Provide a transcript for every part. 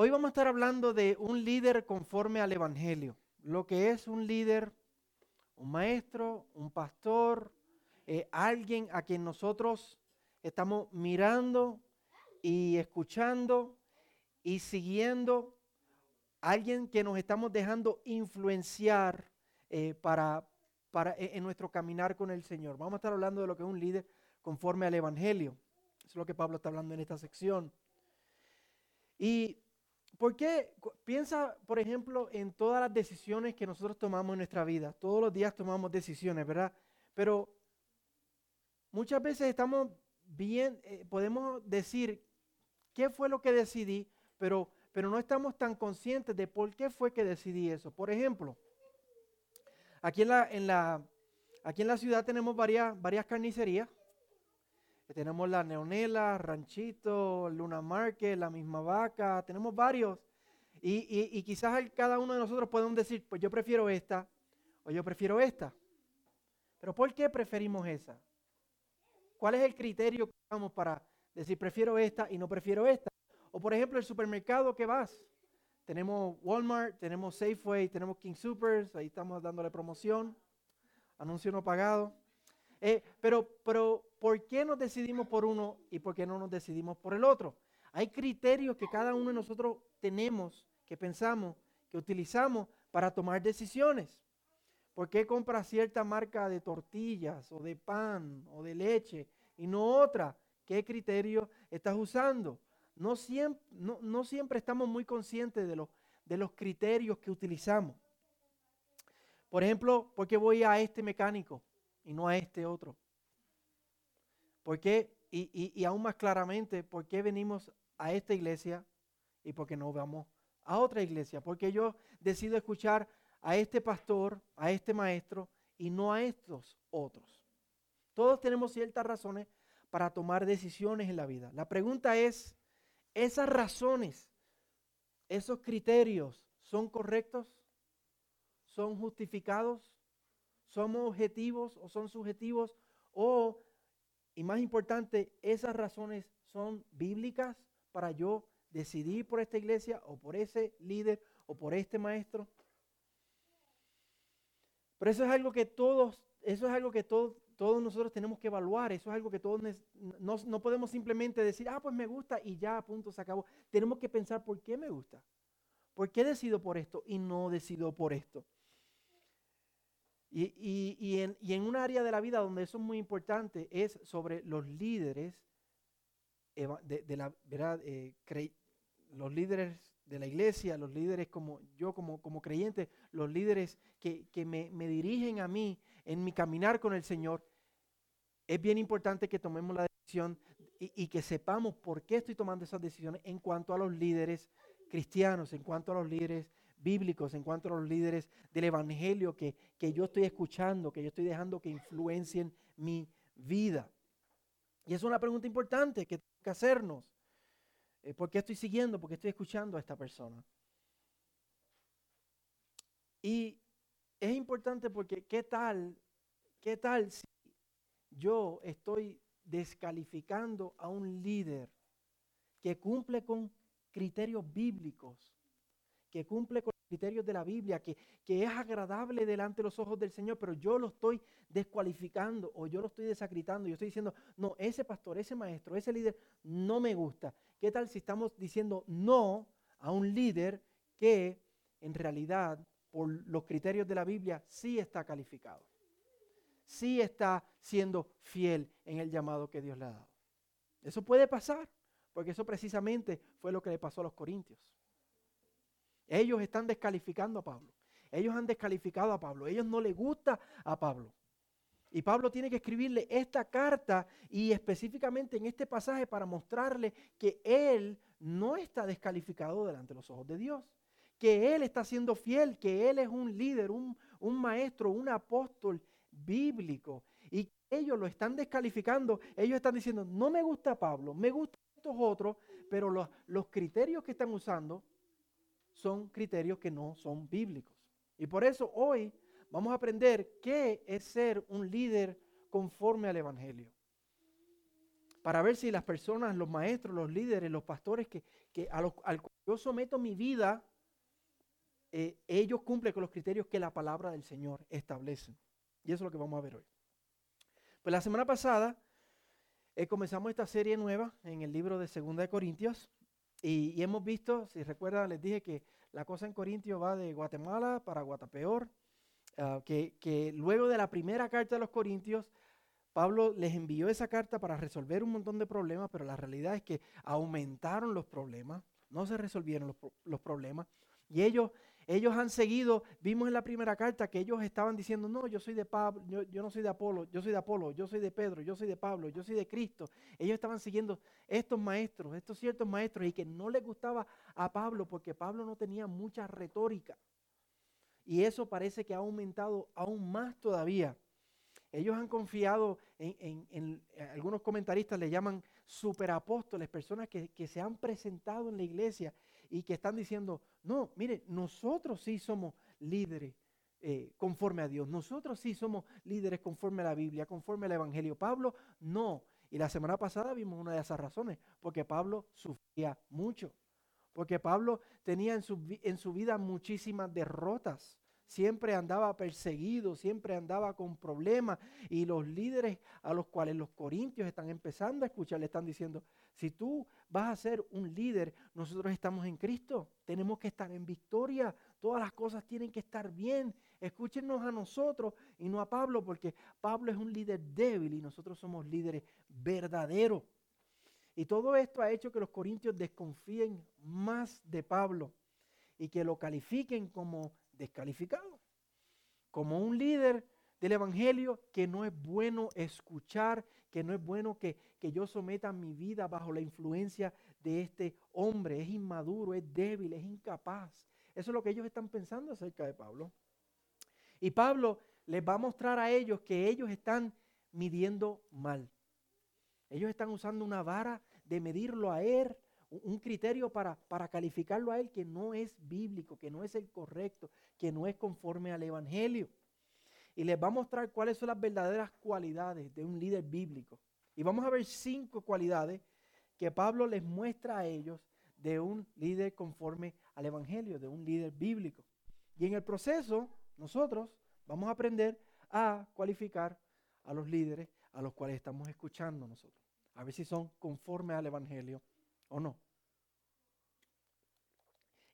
hoy vamos a estar hablando de un líder conforme al Evangelio. Lo que es un líder, un maestro, un pastor, eh, alguien a quien nosotros estamos mirando y escuchando y siguiendo, alguien que nos estamos dejando influenciar eh, para, para, e, en nuestro caminar con el Señor. Vamos a estar hablando de lo que es un líder conforme al Evangelio. Es lo que Pablo está hablando en esta sección. Y ¿por qué? Piensa, por ejemplo, en todas las decisiones que nosotros tomamos en nuestra vida. Todos los días tomamos decisiones, ¿verdad? Pero muchas veces estamos bien, eh, podemos decir qué fue lo que decidí, pero, pero no estamos tan conscientes de por qué fue que decidí eso. Por ejemplo, aquí en la, en la, aquí en la ciudad tenemos varias, varias carnicerías. Tenemos la Neonela, Ranchito, Luna Market, la misma vaca, tenemos varios. Y, y, quizás cada uno de nosotros podemos decir, pues yo prefiero esta o yo prefiero esta. Pero ¿por qué preferimos esa? ¿Cuál es el criterio que usamos para decir prefiero esta y no prefiero esta? O por ejemplo, el supermercado que vas. Tenemos Walmart, tenemos Safeway, tenemos King Supers, ahí estamos dándole promoción, anuncio no pagado. Eh, pero, pero, ¿por qué nos decidimos por uno y por qué no nos decidimos por el otro? Hay criterios que cada uno de nosotros tenemos, que pensamos, que utilizamos para tomar decisiones. ¿Por qué compras cierta marca de tortillas o de pan o de leche y no otra? ¿Qué criterio estás usando? No siempre, no, siempre estamos muy conscientes de, los, de los criterios que utilizamos. Por ejemplo, ¿por qué voy a este mecánico y no a este otro? ¿Por qué? Y, y, aún más claramente, ¿por qué venimos a esta iglesia y por qué no vamos a otra iglesia? Porque yo decido escuchar a este pastor, a este maestro y no a estos otros. Todos tenemos ciertas razones para tomar decisiones en la vida. La pregunta es, ¿esas razones, esos criterios son correctos? ¿Son justificados? ¿Somos objetivos o son subjetivos? O, y más importante, ¿esas razones son bíblicas para yo decidir por esta iglesia o por ese líder o por este maestro? Pero eso es algo que todos, eso es algo que todos, todos nosotros tenemos que evaluar, eso es algo que todos no, no, podemos simplemente decir, ah, pues me gusta y ya, punto, se acabó. Tenemos que pensar por qué me gusta, por qué decido por esto y no decido por esto. Y, y, y, en, y en un área de la vida donde eso es muy importante es sobre los líderes, de, de la, ¿verdad? Eh, los líderes de la iglesia, los líderes como yo como, como creyente, los líderes que, me, dirigen a mí en mi caminar con el Señor, es bien importante que tomemos la decisión y, que sepamos por qué estoy tomando esas decisiones en cuanto a los líderes cristianos, en cuanto a los líderes bíblicos, en cuanto a los líderes del Evangelio que, que yo estoy escuchando, que yo estoy dejando que influencien mi vida. Y es una pregunta importante que tenemos que hacernos. Eh, ¿Por qué estoy siguiendo? ¿Por qué estoy escuchando a esta persona? Y es importante porque ¿qué tal? ¿Qué tal si yo estoy descalificando a un líder que cumple con criterios bíblicos, que cumple con criterios de la Biblia, que, que, es agradable delante de los ojos del Señor, pero yo lo estoy descualificando o yo lo estoy desacreditando. Yo estoy diciendo, no, ese pastor, ese maestro, ese líder no me gusta. ¿Qué tal si estamos diciendo no a un líder que en realidad, por los criterios de la Biblia, sí está calificado? Sí está siendo fiel en el llamado que Dios le ha dado. Eso puede pasar, porque eso precisamente fue lo que le pasó a los corintios. Ellos están descalificando a Pablo. Ellos han descalificado a Pablo. ellos no les gusta a Pablo. Y Pablo tiene que escribirle esta carta y específicamente en este pasaje para mostrarle que él no está descalificado delante de los ojos de Dios, que él está siendo fiel, que él es un líder, un, maestro, un apóstol bíblico. Y ellos lo están descalificando, ellos están diciendo, no me gusta Pablo, me gustan estos otros, pero los, los criterios que están usando son criterios que no son bíblicos. Y por eso hoy vamos a aprender qué es ser un líder conforme al Evangelio. para ver si las personas, los maestros, los líderes, los pastores que, los, al cual yo someto mi vida, eh, ellos cumplen con los criterios que la palabra del Señor establece. Y eso es lo que vamos a ver hoy. Pues la semana pasada eh, comenzamos esta serie nueva en el libro de Segunda de Corintios y, hemos visto, si recuerdan, les dije que la cosa en Corintios va de Guatemala para Guatapeor, ah, que, que luego de la primera carta de los Corintios, Pablo les envió esa carta para resolver un montón de problemas, pero la realidad es que aumentaron los problemas, no se resolvieron los, los problemas, y ellos ellos han seguido, vimos en la primera carta que ellos estaban diciendo, no, yo soy de Pablo, yo, no soy de Apolo, yo soy de Apolo, yo soy de Pedro, yo soy de Pablo, yo soy de Cristo. Ellos estaban siguiendo estos maestros, estos ciertos maestros, y que no les gustaba a Pablo porque Pablo no tenía mucha retórica. Y eso parece que ha aumentado aún más todavía. Ellos han confiado en, algunos comentaristas le llaman superapóstoles, personas que se han presentado en la iglesia y que están diciendo, no, mire, nosotros sí somos líderes eh, conforme a Dios, nosotros sí somos líderes conforme a la Biblia, conforme al Evangelio. Pablo no. Y la semana pasada vimos una de esas razones, porque Pablo sufría mucho, porque Pablo tenía en su, en su vida muchísimas derrotas siempre andaba perseguido, siempre andaba con problemas. Y los líderes a los cuales los corintios están empezando a escuchar le están diciendo, si tú vas a ser un líder, nosotros estamos en Cristo, tenemos que estar en victoria, todas las cosas tienen que estar bien. Escúchenos a nosotros y no a Pablo, porque Pablo es un líder débil y nosotros somos líderes verdaderos. Y todo esto ha hecho que los corintios desconfíen más de Pablo y que lo califiquen como descalificado. Como un líder del Evangelio que no es bueno escuchar, que no es bueno que, que, yo someta mi vida bajo la influencia de este hombre. Es inmaduro, es débil, es incapaz. Eso es lo que ellos están pensando acerca de Pablo. Y Pablo les va a mostrar a ellos que ellos están midiendo mal. Ellos están usando una vara de medirlo a él un criterio para, para calificarlo a él que no es bíblico, que no es el correcto, que no es conforme al Evangelio. Y les va a mostrar cuáles son las verdaderas cualidades de un líder bíblico. Y vamos a ver cinco cualidades que Pablo les muestra a ellos de un líder conforme al Evangelio, de un líder bíblico. Y en el proceso, nosotros vamos a aprender a cualificar a los líderes a los cuales estamos escuchando nosotros. A ver si son conforme al Evangelio ¿O no?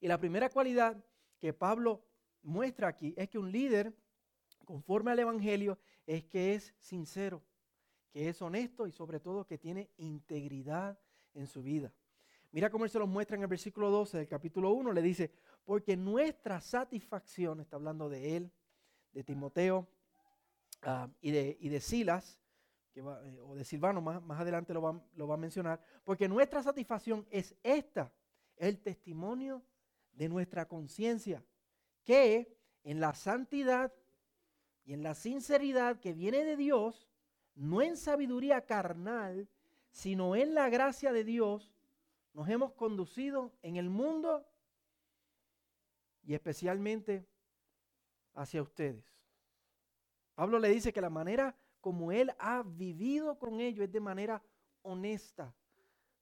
Y la primera cualidad que Pablo muestra aquí es que un líder, conforme al Evangelio, es que es sincero, que es honesto y sobre todo que tiene integridad en su vida. Mira cómo él se lo muestra en el versículo 12 del capítulo 1. Le dice, porque nuestra satisfacción, está hablando de él, de Timoteo ah, y, de, y de Silas, eh, o de Silvano, más, más adelante lo va, lo va a mencionar, porque nuestra satisfacción es esta, el testimonio de nuestra conciencia, que en la santidad y en la sinceridad que viene de Dios, no en sabiduría carnal, sino en la gracia de Dios, nos hemos conducido en el mundo y especialmente hacia ustedes. Pablo le dice que la manera como Él ha vivido con ellos es de manera honesta,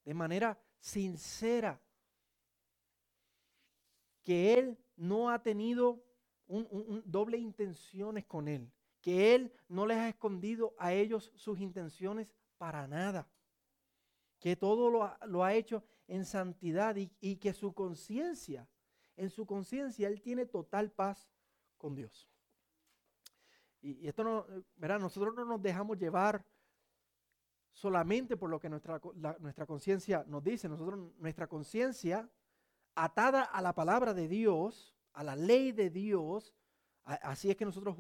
de manera sincera. Que Él no ha tenido un, doble intenciones con Él. Que Él no les ha escondido a ellos sus intenciones para nada. Que todo lo ha, hecho en santidad y, que su conciencia, en su conciencia, Él tiene total paz con Dios. Y, esto no, ¿verdad? Nosotros no nos dejamos llevar solamente por lo que nuestra, nuestra conciencia nos dice. Nosotros, nuestra conciencia, atada a la palabra de Dios, a la ley de Dios, así es que nosotros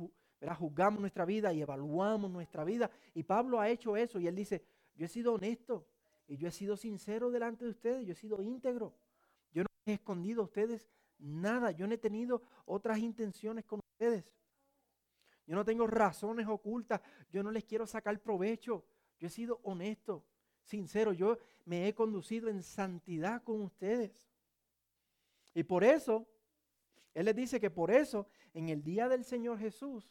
juzgamos nuestra vida y evaluamos nuestra vida. Y Pablo ha hecho eso y él dice, yo he sido honesto y yo he sido sincero delante de ustedes, yo he sido íntegro. Yo no he escondido a ustedes nada, yo no he tenido otras intenciones con ustedes. Yo no tengo razones ocultas. Yo no les quiero sacar provecho. Yo he sido honesto, sincero. Yo me he conducido en santidad con ustedes. Y por eso, Él les dice que por eso, en el día del Señor Jesús,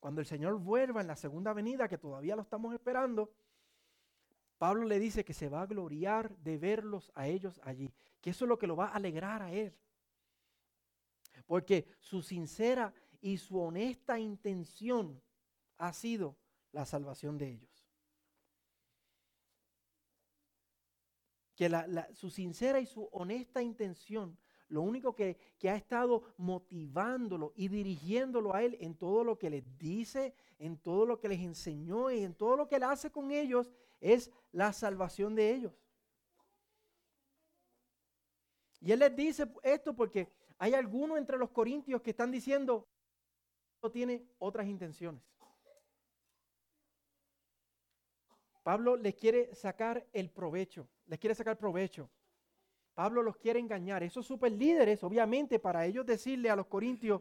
cuando el Señor vuelva en la segunda venida, que todavía lo estamos esperando, Pablo le dice que se va a gloriar de verlos a ellos allí, que eso es lo que lo va a alegrar a él. Porque su sincera y su honesta intención ha sido la salvación de ellos. Que su sincera y su honesta intención, lo único que, que ha estado motivándolo y dirigiéndolo a él en todo lo que les dice, en todo lo que les enseñó y en todo lo que él hace con ellos, es la salvación de ellos. Y él les dice esto porque hay algunos entre los corintios que están diciendo, tiene otras intenciones. Pablo les quiere sacar el provecho, les quiere sacar provecho. Pablo los quiere engañar. Esos super líderes, obviamente, para ellos decirle a los corintios,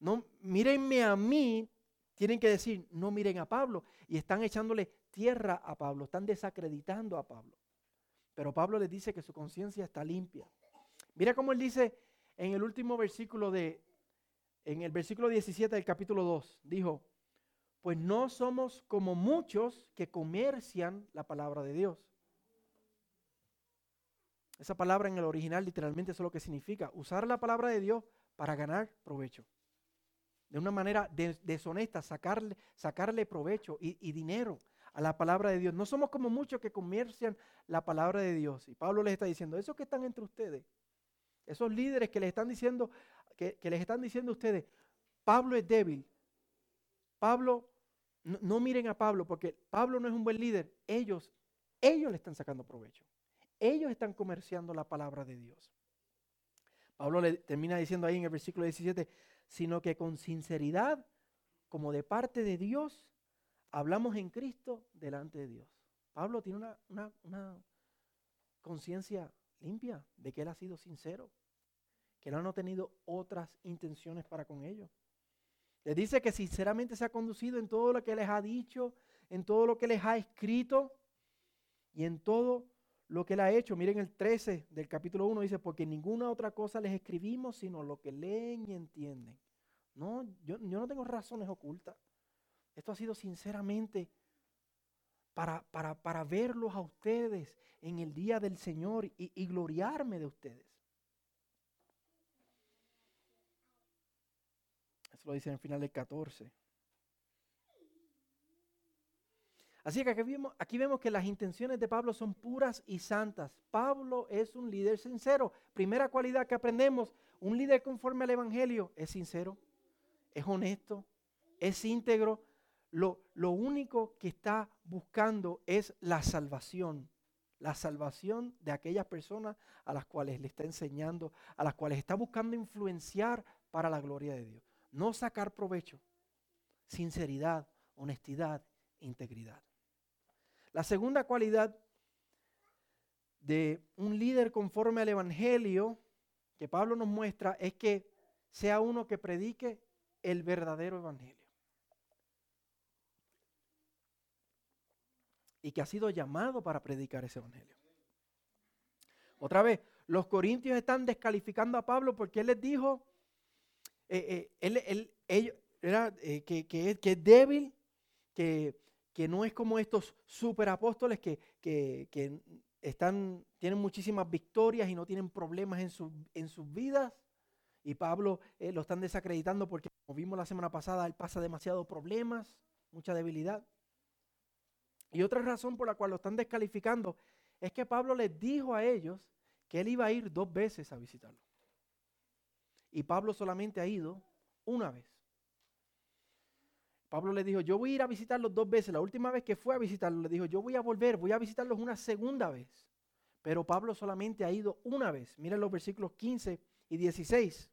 no, mírenme a mí, tienen que decir, no miren a Pablo. Y están echándole tierra a Pablo, están desacreditando a Pablo. Pero Pablo les dice que su conciencia está limpia. Mira cómo él dice en el último versículo de, en el versículo 17 del capítulo 2, dijo, pues no somos como muchos que comercian la palabra de Dios. Esa palabra en el original literalmente es lo que significa, usar la palabra de Dios para ganar provecho. De una manera deshonesta, sacarle, sacarle provecho y, dinero a la palabra de Dios. No somos como muchos que comercian la palabra de Dios. Y Pablo les está diciendo, esos que están entre ustedes, esos líderes que les están diciendo, que, les están diciendo a ustedes, Pablo es débil. Pablo, no, miren a Pablo, porque Pablo no es un buen líder. Ellos, ellos le están sacando provecho. Ellos están comerciando la palabra de Dios. Pablo le termina diciendo ahí en el versículo 17, sino que con sinceridad, como de parte de Dios, hablamos en Cristo delante de Dios. Pablo tiene una, conciencia limpia de que él ha sido sincero, que no ha tenido otras intenciones para con ellos. Le dice que sinceramente se ha conducido en todo lo que les ha dicho, en todo lo que les ha escrito y en todo lo que él ha hecho. Miren el 13 del capítulo 1 dice, porque ninguna otra cosa les escribimos sino lo que leen y entienden. No, yo, yo no tengo razones ocultas. Esto ha sido sinceramente para, para, verlos a ustedes en el día del Señor y, y gloriarme de ustedes. Eso lo dice en el final del 14. Así que aquí vemos, que las intenciones de Pablo son puras y santas. Pablo es un líder sincero. Primera cualidad que aprendemos, un líder conforme al Evangelio es sincero, es honesto, es íntegro, lo, único que está buscando es la salvación. La salvación de aquellas personas a las cuales le está enseñando, a las cuales está buscando influenciar para la gloria de Dios. No sacar provecho. Sinceridad, honestidad, integridad. La segunda cualidad de un líder conforme al Evangelio que Pablo nos muestra es que sea uno que predique el verdadero Evangelio. y que ha sido llamado para predicar ese evangelio. Otra vez, los corintios están descalificando a Pablo porque él les dijo, eh, eh, él, era, eh, que, que, es, débil, que, no es como estos superapóstoles que, que, están, tienen muchísimas victorias y no tienen problemas en, en sus vidas. Y Pablo lo están desacreditando porque, como vimos la semana pasada, él pasa demasiados problemas, mucha debilidad. Y otra razón por la cual lo están descalificando es que Pablo les dijo a ellos que él iba a ir dos veces a visitarlo. Y Pablo solamente ha ido una vez. Pablo le dijo, yo voy a ir a visitarlos dos veces. La última vez que fue a visitarlos, le dijo, yo voy a volver, voy a visitarlos una segunda vez. Pero Pablo solamente ha ido una vez. Miren los versículos 15 y 16.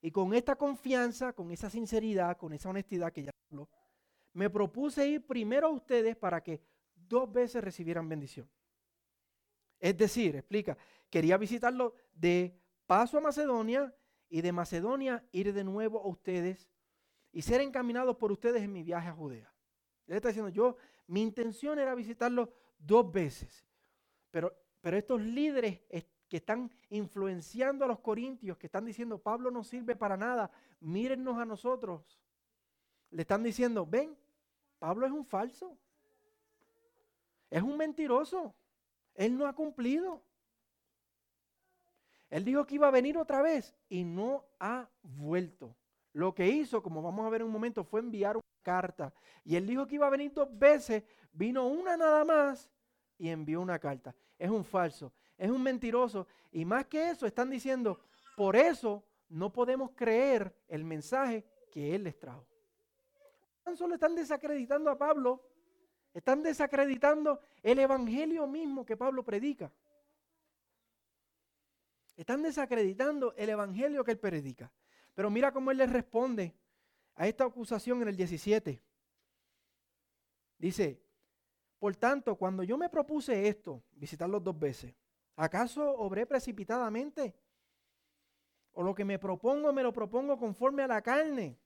Y con esta confianza, con esa sinceridad, con esa honestidad que ya habló, me propuse ir primero a ustedes para que dos veces recibieran bendición. Es decir, explica, quería visitarlo de paso a Macedonia y de Macedonia ir de nuevo a ustedes y ser encaminados por ustedes en mi viaje a Judea. Él está diciendo, yo, mi intención era visitarlo dos veces, pero, pero estos líderes que están influenciando a los corintios, que están diciendo, Pablo no sirve para nada, mírennos a nosotros, le están diciendo, ven, Pablo es un falso. Es un mentiroso. Él no ha cumplido. Él dijo que iba a venir otra vez y no ha vuelto. Lo que hizo, como vamos a ver en un momento, fue enviar una carta. Y él dijo que iba a venir dos veces, vino una nada más y envió una carta. Es un falso, es un mentiroso. Y más que eso, están diciendo, por eso no podemos creer el mensaje que él les trajo. Tan solo están desacreditando a Pablo, están desacreditando el evangelio mismo que Pablo predica. Están desacreditando el evangelio que él predica. Pero mira cómo él les responde a esta acusación en el 17. Dice, por tanto, cuando yo me propuse esto, visitarlos dos veces, ¿acaso obré precipitadamente? ¿O lo que me propongo me lo propongo conforme a la carne?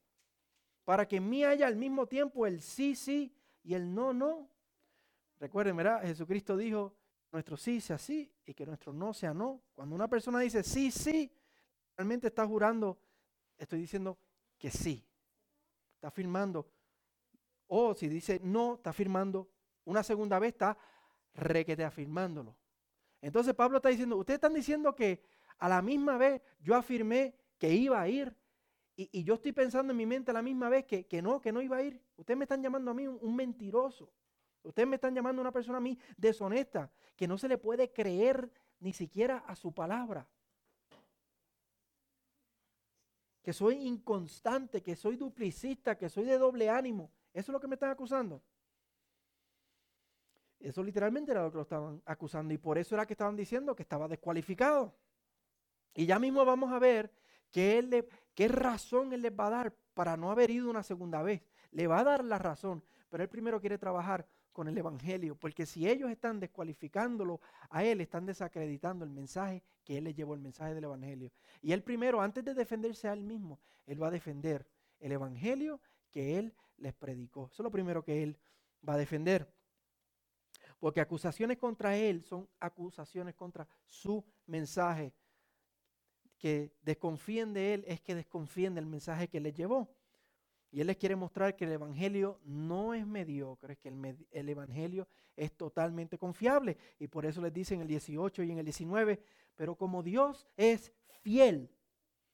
Para que en mí haya al mismo tiempo el sí, sí y el no, no. Recuerden, ¿verdad? Jesucristo dijo, nuestro sí sea sí y que nuestro no sea no. Cuando una persona dice sí, sí, realmente está jurando estoy diciendo que sí. Está afirmando. O si dice no, está afirmando. Una segunda vez está requete afirmándolo. Entonces Pablo está diciendo, ustedes están diciendo que a la misma vez yo afirmé que iba a ir y, yo estoy pensando en mi mente a la misma vez que, no, que no iba a ir. Ustedes me están llamando a mí un, un mentiroso. Ustedes me están llamando a una persona a mí deshonesta, que no se le puede creer ni siquiera a su palabra que soy inconstante, que soy duplicista, que soy de doble ánimo. ¿Eso es lo que me están acusando? Eso literalmente era lo que lo estaban acusando y por eso era que estaban diciendo que estaba descualificado. Y ya mismo vamos a ver qué, qué razón él les va a dar para no haber ido una segunda vez. Le va a dar la razón, pero él primero quiere trabajar con el Evangelio, porque si ellos están descualificándolo a él, están desacreditando el mensaje que él les llevó, el mensaje del Evangelio. Y él primero, antes de defenderse a él mismo, él va a defender el Evangelio que él les predicó. Eso es lo primero que él va a defender. Porque acusaciones contra él son acusaciones contra su mensaje. Que desconfíen de él es que desconfíen del mensaje que les llevó. Y Él les quiere mostrar que el Evangelio no es mediocre, que el, Evangelio es totalmente confiable. Y por eso les dice en el 18 y en el 19, pero como Dios es fiel,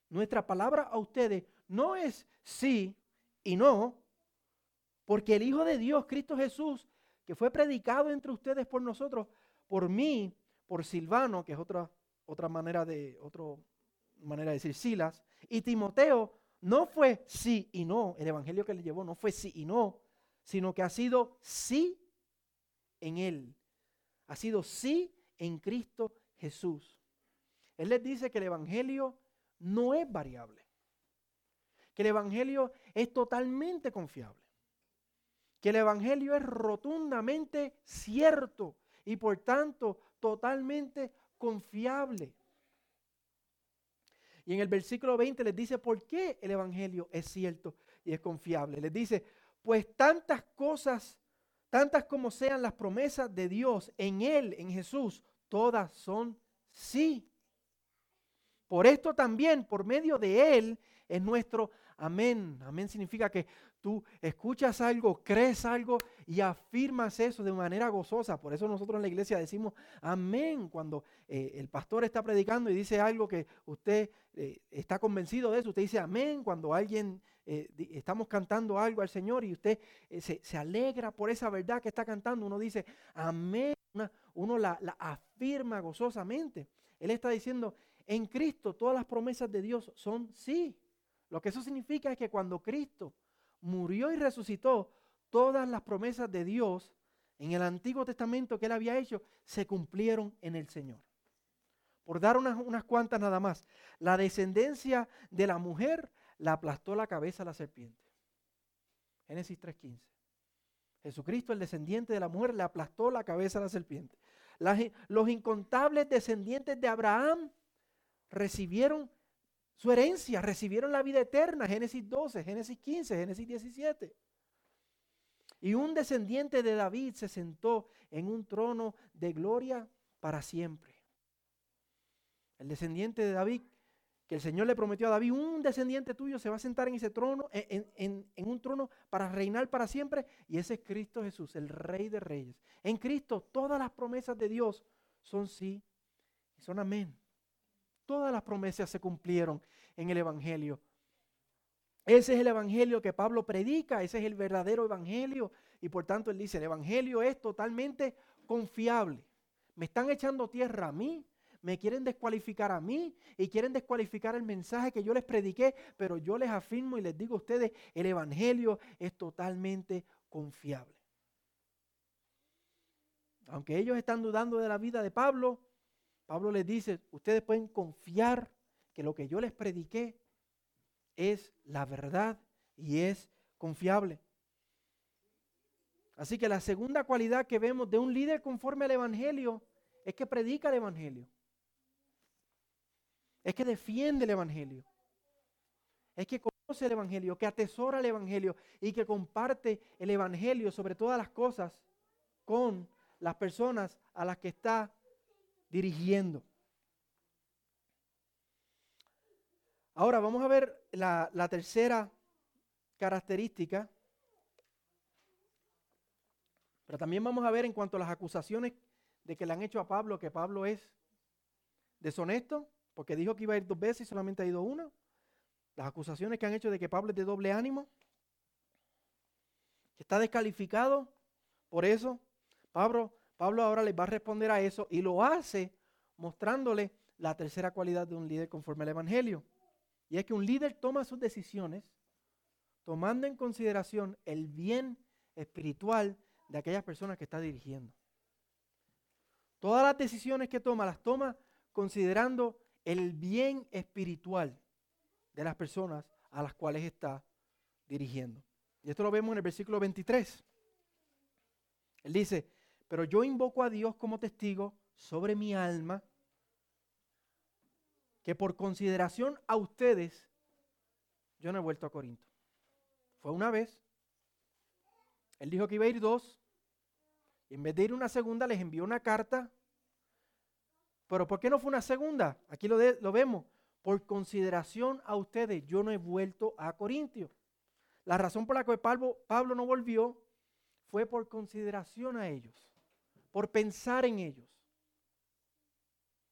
nuestra palabra a ustedes no es sí y no, porque el Hijo de Dios, Cristo Jesús, que fue predicado entre ustedes por nosotros, por mí, por Silvano, que es otra, otra manera de, otra manera de decir Silas, y Timoteo, no fue sí y no, el evangelio que le llevó no fue sí y no, sino que ha sido sí en Él. Ha sido sí en Cristo Jesús. Él les dice que el evangelio no es variable, que el evangelio es totalmente confiable, que el evangelio es rotundamente cierto y por tanto totalmente confiable. Y en el versículo 20 les dice por qué el Evangelio es cierto y es confiable. Les dice, pues tantas cosas, tantas como sean las promesas de Dios en Él, en Jesús, todas son sí. Por esto también, por medio de Él, es nuestro amén. Amén significa que tú escuchas algo, crees algo y afirmas eso de manera gozosa. Por eso nosotros en la iglesia decimos amén cuando eh, el pastor está predicando y dice algo que usted eh, está convencido de eso. Usted dice amén cuando alguien eh, estamos cantando algo al Señor y usted se, alegra por esa verdad que está cantando. Uno dice amén, uno la afirma gozosamente. Él está diciendo, en Cristo todas las promesas de Dios son sí. Lo que eso significa es que cuando Cristo murió y resucitó, todas las promesas de Dios en el Antiguo Testamento que él había hecho se cumplieron en el Señor. Por dar unas, cuantas nada más, la descendencia de la mujer la aplastó la cabeza a la serpiente. Génesis 3.15. Jesucristo, el descendiente de la mujer, le aplastó la cabeza a la serpiente. los incontables descendientes de Abraham recibieron su herencia, recibieron la vida eterna, Génesis 12, Génesis 15, Génesis 17. Y un descendiente de David se sentó en un trono de gloria para siempre. El descendiente de David que el Señor le prometió a David, un descendiente tuyo se va a sentar en ese trono, en, un trono para reinar para siempre, y ese es Cristo Jesús, el Rey de Reyes. En Cristo todas las promesas de Dios son sí y son amén. Todas las promesas se cumplieron en el Evangelio. Ese es el Evangelio que Pablo predica, ese es el verdadero Evangelio, y por tanto él dice, el Evangelio es totalmente confiable. Me están echando tierra a mí, me quieren descualificar a mí y quieren descualificar el mensaje que yo les prediqué, pero yo les afirmo y les digo a ustedes, el Evangelio es totalmente confiable. Aunque ellos están dudando de la vida de Pablo, Pablo les dice, ustedes pueden confiar que lo que yo les prediqué es la verdad y es confiable. Así que la segunda cualidad que vemos de un líder conforme al Evangelio es que predica el Evangelio es que defiende el Evangelio, es que conoce el Evangelio, que atesora el Evangelio y que comparte el Evangelio sobre todas las cosas con las personas a las que está dirigiendo. Ahora vamos a ver la, tercera característica, pero también vamos a ver en cuanto a las acusaciones de que le han hecho a Pablo, que Pablo es deshonesto porque dijo que iba a ir dos veces y solamente ha ido una. Las acusaciones que han hecho de que Pablo es de doble ánimo, que está descalificado. Por eso, Pablo, Pablo ahora les va a responder a eso y lo hace mostrándole la tercera cualidad de un líder conforme al Evangelio. Y es que un líder toma sus decisiones tomando en consideración el bien espiritual de aquellas personas que está dirigiendo. Todas las decisiones que toma las toma considerando el bien espiritual de las personas a las cuales está dirigiendo. Y esto lo vemos en el versículo 23. Él dice, pero yo invoco a Dios como testigo sobre mi alma, que por consideración a ustedes, yo no he vuelto a Corinto. Fue una vez. Él dijo que iba a ir dos. Y en vez de ir una segunda, les envió una carta pero ¿por qué no fue una segunda? Aquí lo, vemos. Por consideración a ustedes, yo no he vuelto a Corintios. La razón por la que Pablo no volvió fue por consideración a ellos, por pensar en ellos.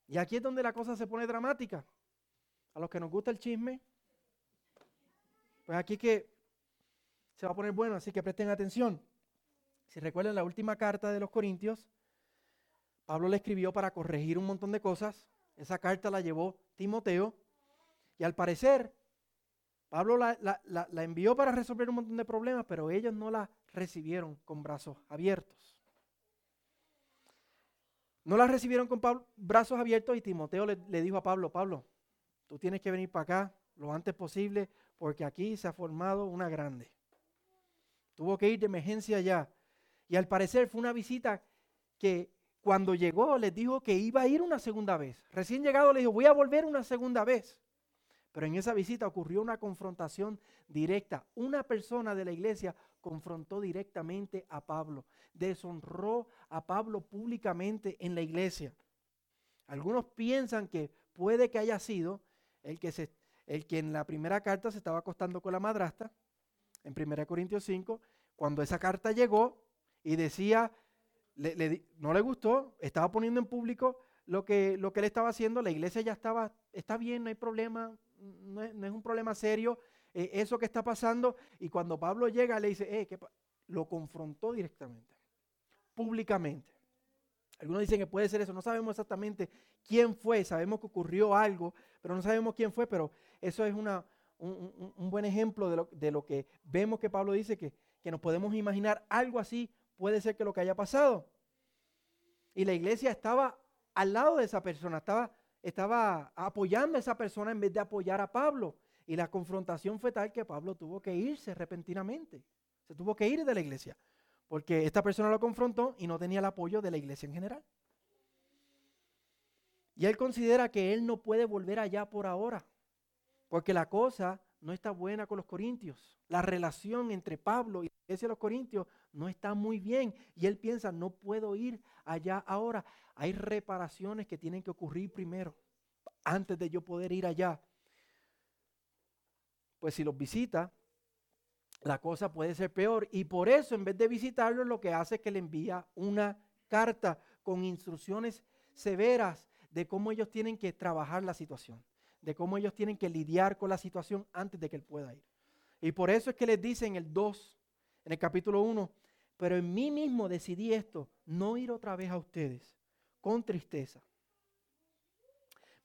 Y aquí es donde la cosa se pone dramática. A los que nos gusta el chisme, pues aquí que se va a poner bueno, así que presten atención. Si recuerdan la última carta de los Corintios, Pablo le escribió para corregir un montón de cosas. Esa carta la llevó Timoteo. Y al parecer, Pablo la, envió para resolver un montón de problemas, pero ellos no la recibieron con brazos abiertos. No la recibieron con brazos abiertos y Timoteo le, dijo a Pablo, Pablo, tú tienes que venir para acá lo antes posible porque aquí se ha formado una grande. Tuvo que ir de emergencia ya. Y al parecer fue una visita que cuando llegó les dijo que iba a ir una segunda vez. Recién llegado le dijo, voy a volver una segunda vez. Pero en esa visita ocurrió una confrontación directa. Una persona de la iglesia confrontó directamente a Pablo. Deshonró a Pablo públicamente en la iglesia. Algunos piensan que puede que haya sido el que, se, el que en la primera carta se estaba acostando con la madrastra, en 1 Corintios 5, cuando esa carta llegó y decía no le gustó, estaba poniendo en público lo que, lo que él estaba haciendo, la iglesia ya estaba, está bien, no hay problema, no es, un problema serio, eh, eso que está pasando, y cuando Pablo llega le dice, eh, lo confrontó directamente, públicamente. Algunos dicen que puede ser eso, no sabemos exactamente quién fue, sabemos que ocurrió algo, pero no sabemos quién fue, pero eso es una, un, buen ejemplo de lo, de lo, que vemos que Pablo dice, que, que nos podemos imaginar algo así puede ser que lo que haya pasado. Y la iglesia estaba al lado de esa persona, estaba, estaba apoyando a esa persona en vez de apoyar a Pablo. Y la confrontación fue tal que Pablo tuvo que irse repentinamente. Se tuvo que ir de la iglesia. Porque esta persona lo confrontó y no tenía el apoyo de la iglesia en general. Y él considera que él no puede volver allá por ahora. Porque la cosa no está buena con los corintios. La relación entre Pablo y la iglesia de los corintios no está muy bien. Y él piensa, no puedo ir allá ahora. Hay reparaciones que tienen que ocurrir primero, antes de yo poder ir allá. Pues si los visita, la cosa puede ser peor. Y por eso, en vez de visitarlo, lo que hace es que le envía una carta con instrucciones severas de cómo ellos tienen que trabajar la situación, de cómo ellos tienen que lidiar con la situación antes de que él pueda ir. Y por eso es que les dice en el 2, en el capítulo 1, pero en mí mismo decidí esto, no ir otra vez a ustedes con tristeza.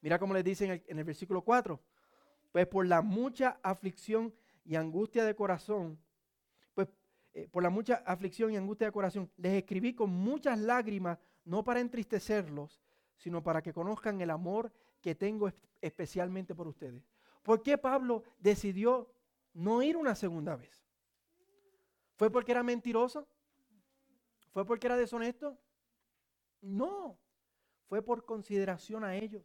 Mira cómo les dice en el, en el versículo 4, pues por la mucha aflicción y angustia de corazón, pues eh, por la mucha aflicción y angustia de corazón, les escribí con muchas lágrimas, no para entristecerlos, sino para que conozcan el amor que tengo especialmente por ustedes. ¿Por qué Pablo decidió no ir una segunda vez? ¿Fue porque era mentiroso? ¿Fue porque era deshonesto? No, fue por consideración a ellos,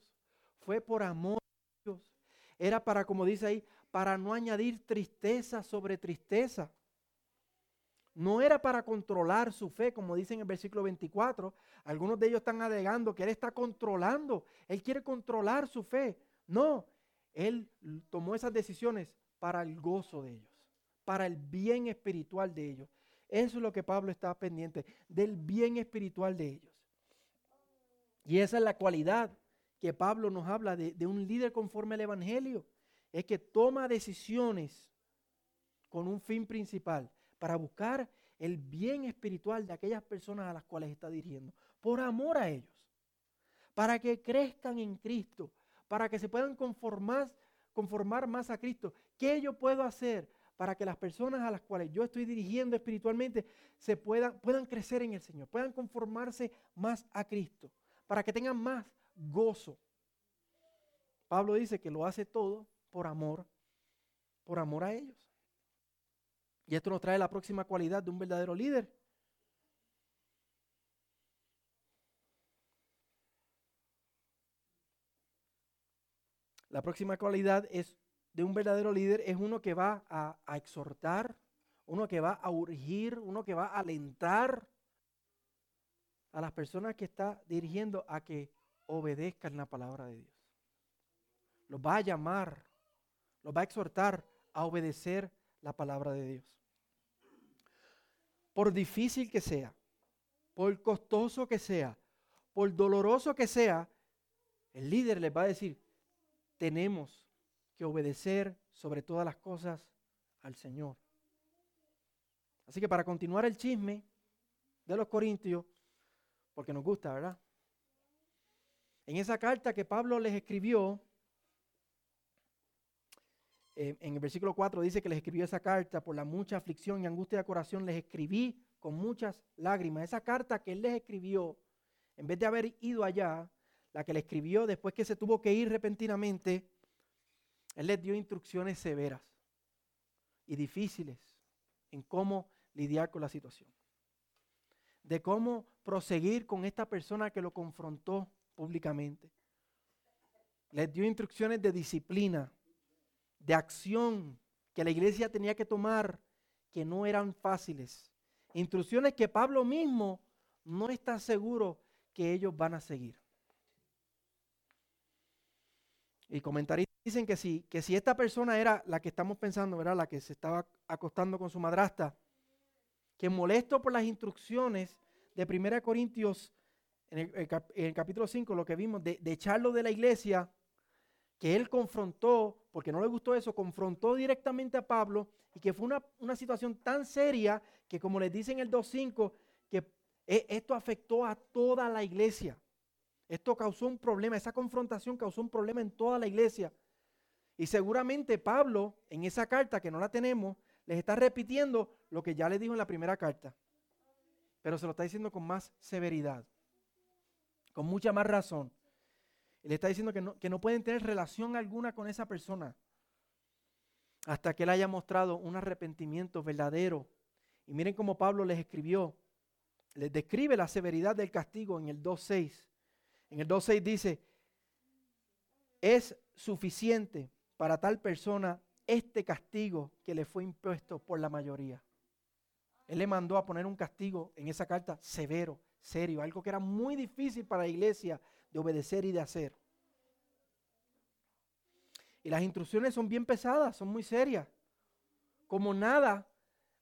fue por amor. Era para, como dice ahí, para no añadir tristeza sobre tristeza. No era para controlar su fe, como dice en el versículo 24. Algunos de ellos están alegando que Él está controlando. Él quiere controlar su fe. No, Él tomó esas decisiones para el gozo de ellos, para el bien espiritual de ellos. Eso es lo que Pablo está pendiente, del bien espiritual de ellos. Y esa es la cualidad que Pablo nos habla de, un líder conforme al Evangelio es que toma decisiones con un fin principal, para buscar el bien espiritual de aquellas personas a las cuales está dirigiendo, por amor a ellos, para que crezcan en Cristo, para que se puedan conformar, conformar más a Cristo. ¿Qué yo puedo hacer para que las personas a las cuales yo estoy dirigiendo espiritualmente se puedan, puedan crecer en el Señor, puedan conformarse más a Cristo, para que tengan más gozo? Pablo dice que lo hace todo por amor, por amor a ellos. Y esto nos trae la próxima cualidad de un verdadero líder. La próxima cualidad es de un verdadero líder es uno que va a, a, exhortar, uno que va a urgir, uno que va a alentar a las personas que está dirigiendo a que obedezcan la palabra de Dios. Los va a llamar los va a exhortar a obedecer la palabra de Dios. Por difícil que sea, por costoso que sea, por doloroso que sea, el líder les va a decir, tenemos que obedecer sobre todas las cosas al Señor. Así que para continuar el chisme de los Corintios, porque nos gusta, ¿verdad? En esa carta que Pablo les escribió, en el versículo 4 dice que les escribió esa carta por la mucha aflicción y angustia de corazón, les escribí con muchas lágrimas. Esa carta que él les escribió, en vez de haber ido allá, la que le escribió después que se tuvo que ir repentinamente, él les dio instrucciones severas y difíciles en cómo lidiar con la situación. De cómo proseguir con esta persona que lo confrontó públicamente. Les dio instrucciones de disciplina, de acción que la iglesia tenía que tomar que no eran fáciles. Instrucciones que Pablo mismo no está seguro que ellos van a seguir. Y comentaristas dicen que si, que si esta persona era la que estamos pensando, ¿verdad? La que se estaba acostando con su madrastra, que molesto por las instrucciones de 1 Corintios, en el, capítulo 5, lo que vimos, de, echarlo de la iglesia, que él confrontó, porque no le gustó eso, confrontó directamente a Pablo y que fue una, situación tan seria que como les dice en el 2.5, que e, esto afectó a toda la iglesia. Esto causó un problema, esa confrontación causó un problema en toda la iglesia. Y seguramente Pablo, en esa carta que no la tenemos, les está repitiendo lo que ya le dijo en la primera carta. Pero se lo está diciendo con más severidad, con mucha más razón. Él está diciendo que no, que no pueden tener relación alguna con esa persona hasta que él haya mostrado un arrepentimiento verdadero. Y miren cómo Pablo les escribió, les describe la severidad del castigo en el 2.6. En el 2.6 dice, es suficiente para tal persona este castigo que le fue impuesto por la mayoría. Él le mandó a poner un castigo en esa carta severo, serio, algo que era muy difícil para la iglesia de obedecer y de hacer. Y las instrucciones son bien pesadas, son muy serias. Como nada,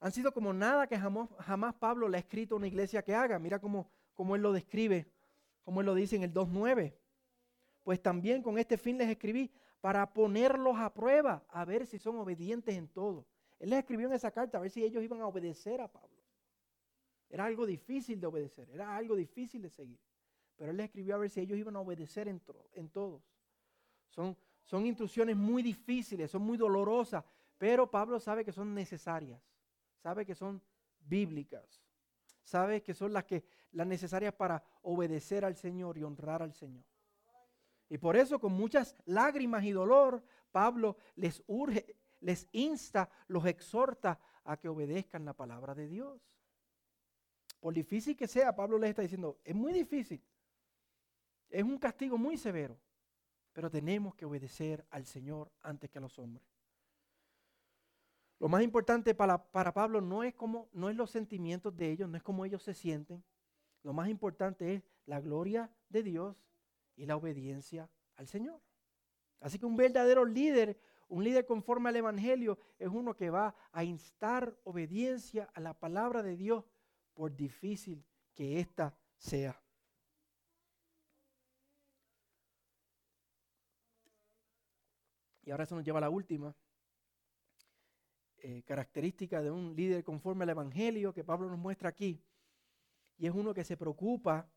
han sido como nada que jamás, Pablo le ha escrito a una iglesia que haga. Mira cómo, cómo él lo describe, cómo él lo dice en el 2.9. Pues también con este fin les escribí para ponerlos a prueba, a ver si son obedientes en todo. Él les escribió en esa carta a ver si ellos iban a obedecer a Pablo. Era algo difícil de obedecer, era algo difícil de seguir. Pero él les escribió a ver si ellos iban a obedecer en, en todos. Son, son instrucciones muy difíciles, son muy dolorosas, pero Pablo sabe que son necesarias, sabe que son bíblicas, sabe que son las, que, las necesarias para obedecer al Señor y honrar al Señor. Y por eso con muchas lágrimas y dolor, Pablo les urge, les insta, los exhorta a que obedezcan la palabra de Dios. Por difícil que sea, Pablo les está diciendo, es muy difícil, es un castigo muy severo, pero tenemos que obedecer al Señor antes que a los hombres. Lo más importante para, para Pablo no es, como, no es los sentimientos de ellos, no es cómo ellos se sienten. Lo más importante es la gloria de Dios y la obediencia al Señor. Así que un verdadero líder, un líder conforme al Evangelio, es uno que va a instar obediencia a la palabra de Dios, por difícil que ésta sea. Y ahora eso nos lleva a la última eh, característica de un líder conforme al Evangelio que Pablo nos muestra aquí. Y es uno que se preocupa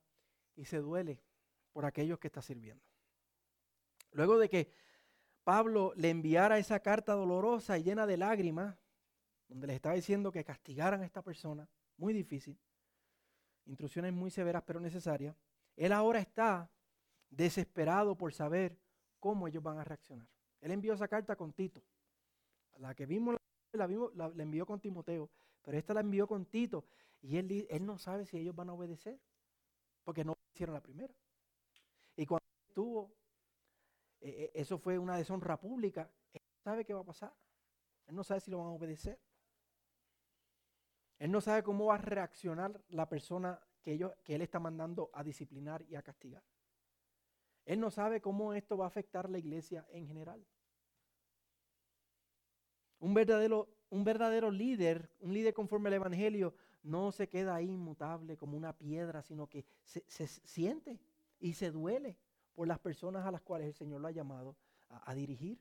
y se duele por aquellos que está sirviendo. Luego de que Pablo le enviara esa carta dolorosa y llena de lágrimas, donde les estaba diciendo que castigaran a esta persona, muy difícil, instrucciones muy severas pero necesarias, él ahora está desesperado por saber cómo ellos van a reaccionar. Él envió esa carta con Tito. La que vimos la, vimos, la, envió con Timoteo, pero esta la envió con Tito. Y él, él no sabe si ellos van a obedecer, porque no hicieron la primera. Y cuando estuvo, eh, eh, eso fue una deshonra pública, él no sabe qué va a pasar. Él no sabe si lo van a obedecer. Él no sabe cómo va a reaccionar la persona que, él está mandando a disciplinar y a castigar. Él no sabe cómo esto va a afectar la iglesia en general. Un verdadero, un verdadero líder, un líder conforme al Evangelio, no se queda ahí inmutable como una piedra, sino que se, siente y se duele por las personas a las cuales el Señor lo ha llamado a dirigir.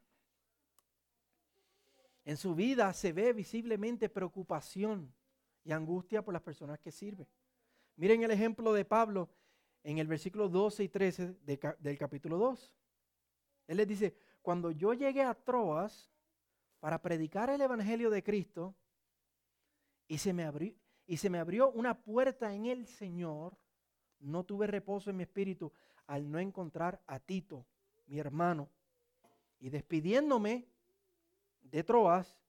En su vida se ve visiblemente preocupación y angustia por las personas que sirve. Miren el ejemplo de Pablo en el versículo 12 y 13 del capítulo 2. Él les dice, cuando yo llegué a Troas para predicar el Evangelio de Cristo y se me abrió, y se me abrió una puerta en el Señor, no tuve reposo en mi espíritu al no encontrar a Tito, mi hermano. Y despidiéndome de Troas,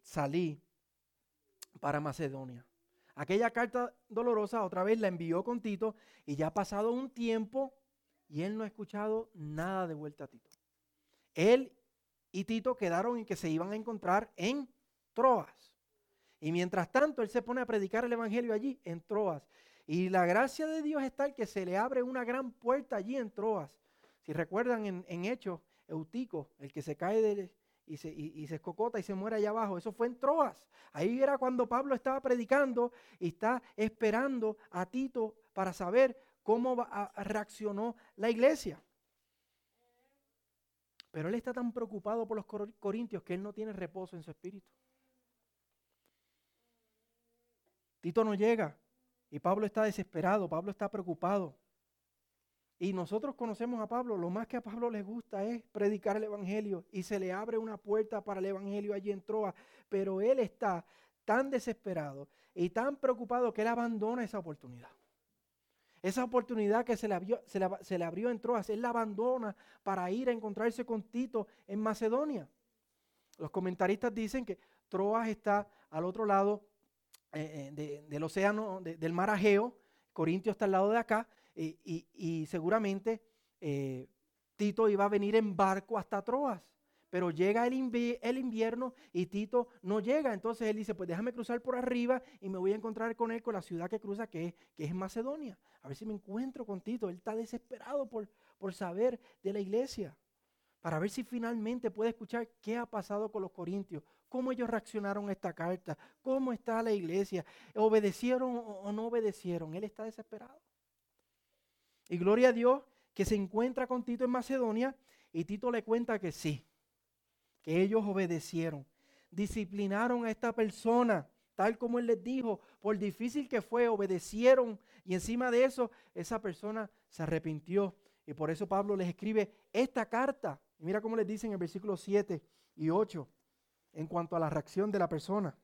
salí para Macedonia. Aquella carta dolorosa otra vez la envió con Tito y ya ha pasado un tiempo y él no ha escuchado nada de vuelta a Tito. Él y Tito quedaron en que se iban a encontrar en Troas. Y mientras tanto él se pone a predicar el Evangelio allí en Troas. Y la gracia de Dios es tal que se le abre una gran puerta allí en Troas. Si recuerdan en, en Hechos, Eutico, el que se cae de, y se, y, se escocota y se muere allá abajo. Eso fue en Troas. Ahí era cuando Pablo estaba predicando y está esperando a Tito para saber cómo reaccionó la iglesia. Pero él está tan preocupado por los corintios que él no tiene reposo en su espíritu. Tito no llega y Pablo está desesperado, Pablo está preocupado. Y nosotros conocemos a Pablo, lo más que a Pablo le gusta es predicar el Evangelio. Y se le abre una puerta para el Evangelio allí en Troa, pero él está tan desesperado y tan preocupado que él abandona esa oportunidad. Esa oportunidad que se le, abrió, se, le, abrió en Troas, él la abandona para ir a encontrarse con Tito en Macedonia. Los comentaristas dicen que Troas está al otro lado eh, eh, del océano, del mar Ageo, Corintio está al lado de acá, y, seguramente eh, Tito iba a venir en barco hasta Troas. Pero llega el, invierno y Tito no llega. Entonces él dice, pues déjame cruzar por arriba y me voy a encontrar con él con la ciudad que cruza, que es, Macedonia. A ver si me encuentro con Tito. Él está desesperado por, por saber de la iglesia. para ver si finalmente puede escuchar qué ha pasado con los corintios, cómo ellos reaccionaron a esta carta, cómo está la iglesia, obedecieron o no obedecieron. Él está desesperado. Y gloria a Dios que se encuentra con Tito en Macedonia y Tito le cuenta que sí, que ellos obedecieron, disciplinaron a esta persona, tal como él les dijo, por difícil que fue, obedecieron y encima de eso esa persona se arrepintió. Y por eso Pablo les escribe esta carta. mira cómo les dice en el versículo 7 y 8 en cuanto a la reacción de la persona.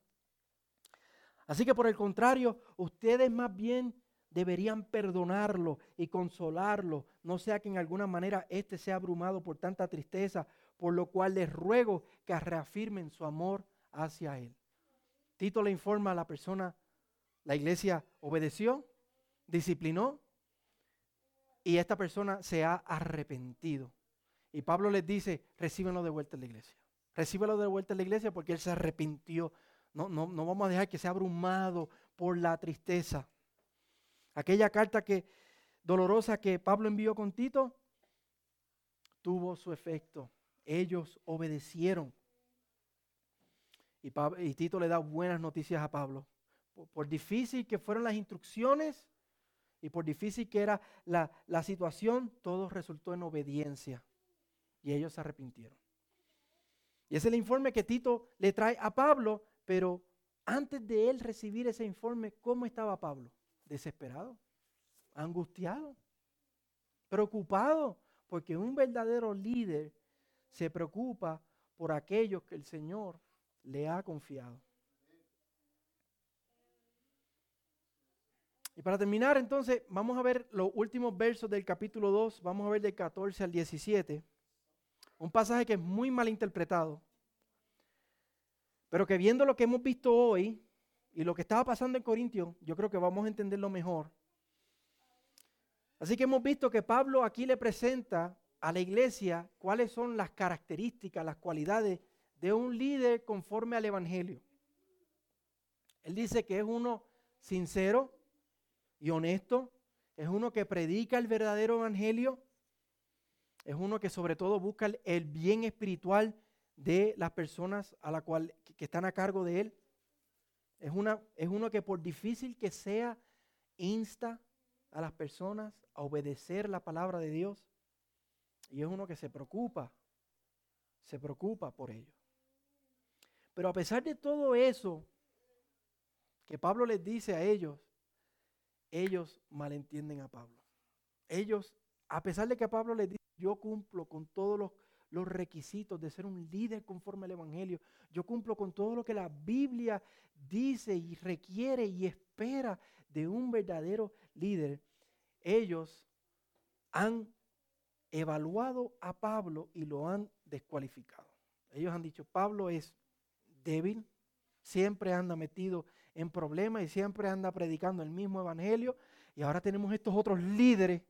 Así que por el contrario, ustedes más bien deberían perdonarlo y consolarlo, no sea que en alguna manera éste sea abrumado por tanta tristeza, por lo cual les ruego que reafirmen su amor hacia él. Tito le informa a la persona, la iglesia obedeció, disciplinó y esta persona se ha arrepentido. Y Pablo les dice, recíbenlo de vuelta en la iglesia. Recíbelo de vuelta en la iglesia porque él se arrepintió. No, no, no vamos a dejar que sea abrumado por la tristeza. Aquella carta que, dolorosa que Pablo envió con Tito tuvo su efecto. Ellos obedecieron. Y, Tito le da buenas noticias a Pablo. Por, difícil que fueron las instrucciones y por difícil que era la, la situación, todo resultó en obediencia. Y ellos se arrepintieron. Y es el informe que Tito le trae a Pablo, pero antes de él recibir ese informe, ¿cómo estaba Pablo? Desesperado, angustiado, preocupado, porque un verdadero líder se preocupa por aquellos que el Señor le ha confiado. Y para terminar, entonces, vamos a ver los últimos versos del capítulo 2, vamos a ver del 14 al 17, un pasaje que es muy mal interpretado, pero que viendo lo que hemos visto hoy, y lo que estaba pasando en Corintio, yo creo que vamos a entenderlo mejor. Así que hemos visto que Pablo aquí le presenta a la iglesia cuáles son las características, las cualidades de un líder conforme al Evangelio. Él dice que es uno sincero y honesto, es uno que predica el verdadero Evangelio, es uno que sobre todo busca el bien espiritual de las personas a la cual, que están a cargo de él. Es, una, es uno que por difícil que sea, insta a las personas a obedecer la palabra de Dios. Y es uno que se preocupa, se preocupa por ello. Pero a pesar de todo eso que Pablo les dice a ellos, ellos malentienden a Pablo. Ellos, a pesar de que Pablo les dice, yo cumplo con todos los los requisitos de ser un líder conforme al Evangelio. Yo cumplo con todo lo que la Biblia dice y requiere y espera de un verdadero líder. Ellos han evaluado a Pablo y lo han descualificado. Ellos han dicho, Pablo es débil, siempre anda metido en problemas y siempre anda predicando el mismo evangelio. Y ahora tenemos estos otros líderes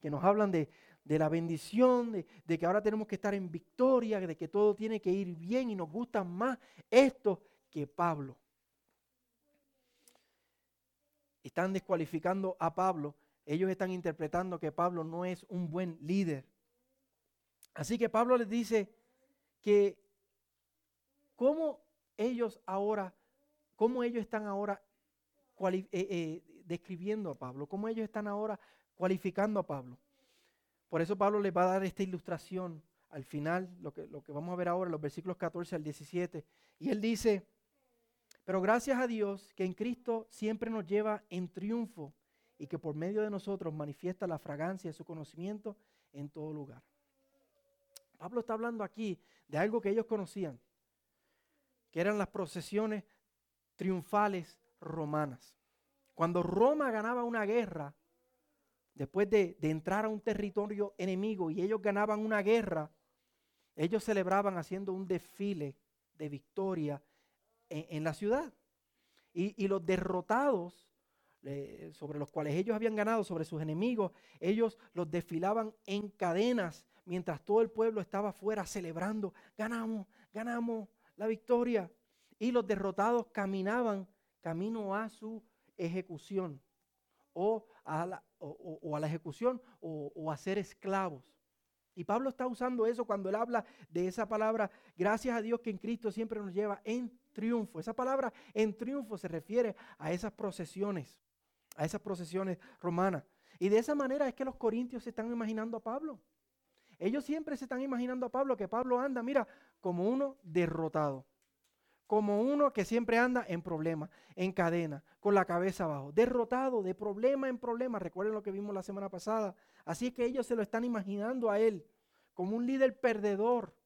que nos hablan de, de la bendición, de, que ahora tenemos que estar en victoria, de que todo tiene que ir bien y nos gusta más esto que Pablo. Están descualificando a Pablo. Ellos están interpretando que Pablo no es un buen líder. Así que Pablo les dice que cómo ellos ahora, cómo ellos están ahora eh, eh, describiendo a Pablo, cómo ellos están ahora cualificando a Pablo. Por eso Pablo les va a dar esta ilustración al final, lo que, lo que vamos a ver ahora, los versículos 14 al 17. Y él dice, pero gracias a Dios que en Cristo siempre nos lleva en triunfo y que por medio de nosotros manifiesta la fragancia de su conocimiento en todo lugar. Pablo está hablando aquí de algo que ellos conocían, que eran las procesiones triunfales romanas. Cuando Roma ganaba una guerra, después de, entrar a un territorio enemigo y ellos ganaban una guerra, ellos celebraban haciendo un desfile de victoria en, la ciudad. Y, los derrotados, eh, sobre los cuales ellos habían ganado, sobre sus enemigos, ellos los desfilaban en cadenas mientras todo el pueblo estaba afuera celebrando, ganamos, ganamos la victoria. Y los derrotados caminaban camino a su ejecución o a la, o, a la ejecución o, a ser esclavos. Y Pablo está usando eso cuando él habla de esa palabra, gracias a Dios que en Cristo siempre nos lleva en triunfo. Esa palabra en triunfo se refiere a esas procesiones, a esas procesiones romanas. Y de esa manera es que los corintios se están imaginando a Pablo. Ellos siempre se están imaginando a Pablo, que Pablo anda, mira, como uno derrotado, como uno que siempre anda en problemas, en cadena, con la cabeza abajo, derrotado de problema en problema. Recuerden lo que vimos la semana pasada. Así que ellos se lo están imaginando a él como un líder perdedor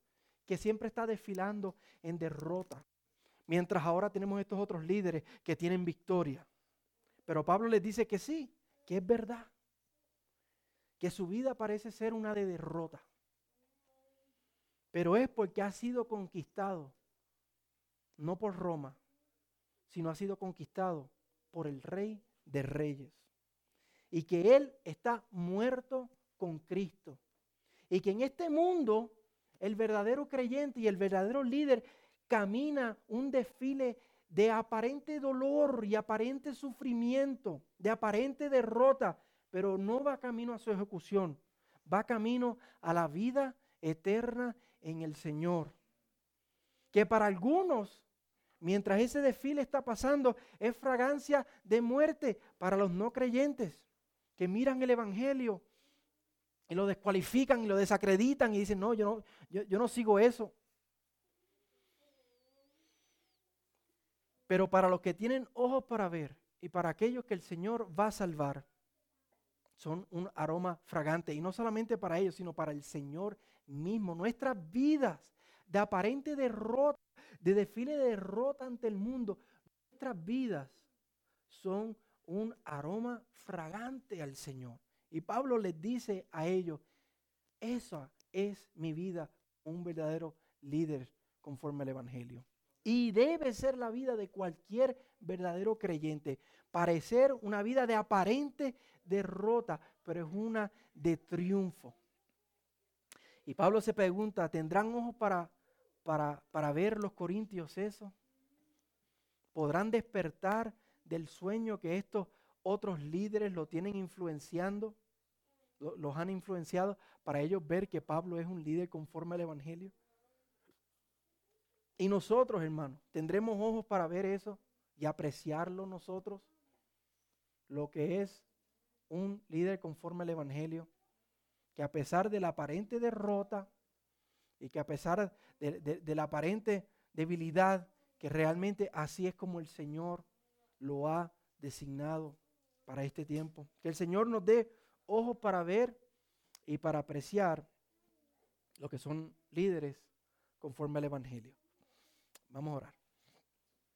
que siempre está desfilando en derrota. Mientras ahora tenemos estos otros líderes que tienen victoria. Pero Pablo les dice que sí, que es verdad que su vida parece ser una de derrota. Pero es porque ha sido conquistado, no por Roma, sino ha sido conquistado por el Rey de Reyes. Y que Él está muerto con Cristo. Y que en este mundo el verdadero creyente y el verdadero líder camina un desfile de aparente dolor y aparente sufrimiento, de aparente derrota, pero no va camino a su ejecución, va camino a la vida eterna en el Señor. Que para algunos, mientras ese desfile está pasando, es fragancia de muerte para los no creyentes, que miran el Evangelio y lo descualifican y lo desacreditan y dicen, no, yo no, yo, yo no sigo eso. Pero para los que tienen ojos para ver y para aquellos que el Señor va a salvar, son un aroma fragante. Y no solamente para ellos, sino para el Señor mismo. Nuestras vidas de aparente derrota, de desfile de derrota ante el mundo, nuestras vidas son un aroma fragante al Señor. Y Pablo les dice a ellos, esa es mi vida, un verdadero líder conforme al Evangelio. Y debe ser la vida de cualquier verdadero creyente. Parecer una vida de aparente derrota, pero es una de triunfo. Y Pablo se pregunta, ¿tendrán ojos para, para, para ver los corintios eso? ¿Podrán despertar del sueño que estos otros líderes lo tienen influenciando? ¿Los han influenciado para ellos ver que Pablo es un líder conforme al Evangelio? Y nosotros, hermanos, tendremos ojos para ver eso y apreciarlo nosotros, lo que es un líder conforme al Evangelio, que a pesar de la aparente derrota y que a pesar de, la aparente debilidad, que realmente así es como el Señor lo ha designado para este tiempo. Que el Señor nos dé ojos para ver y para apreciar lo que son líderes conforme al Evangelio. Vamos a orar.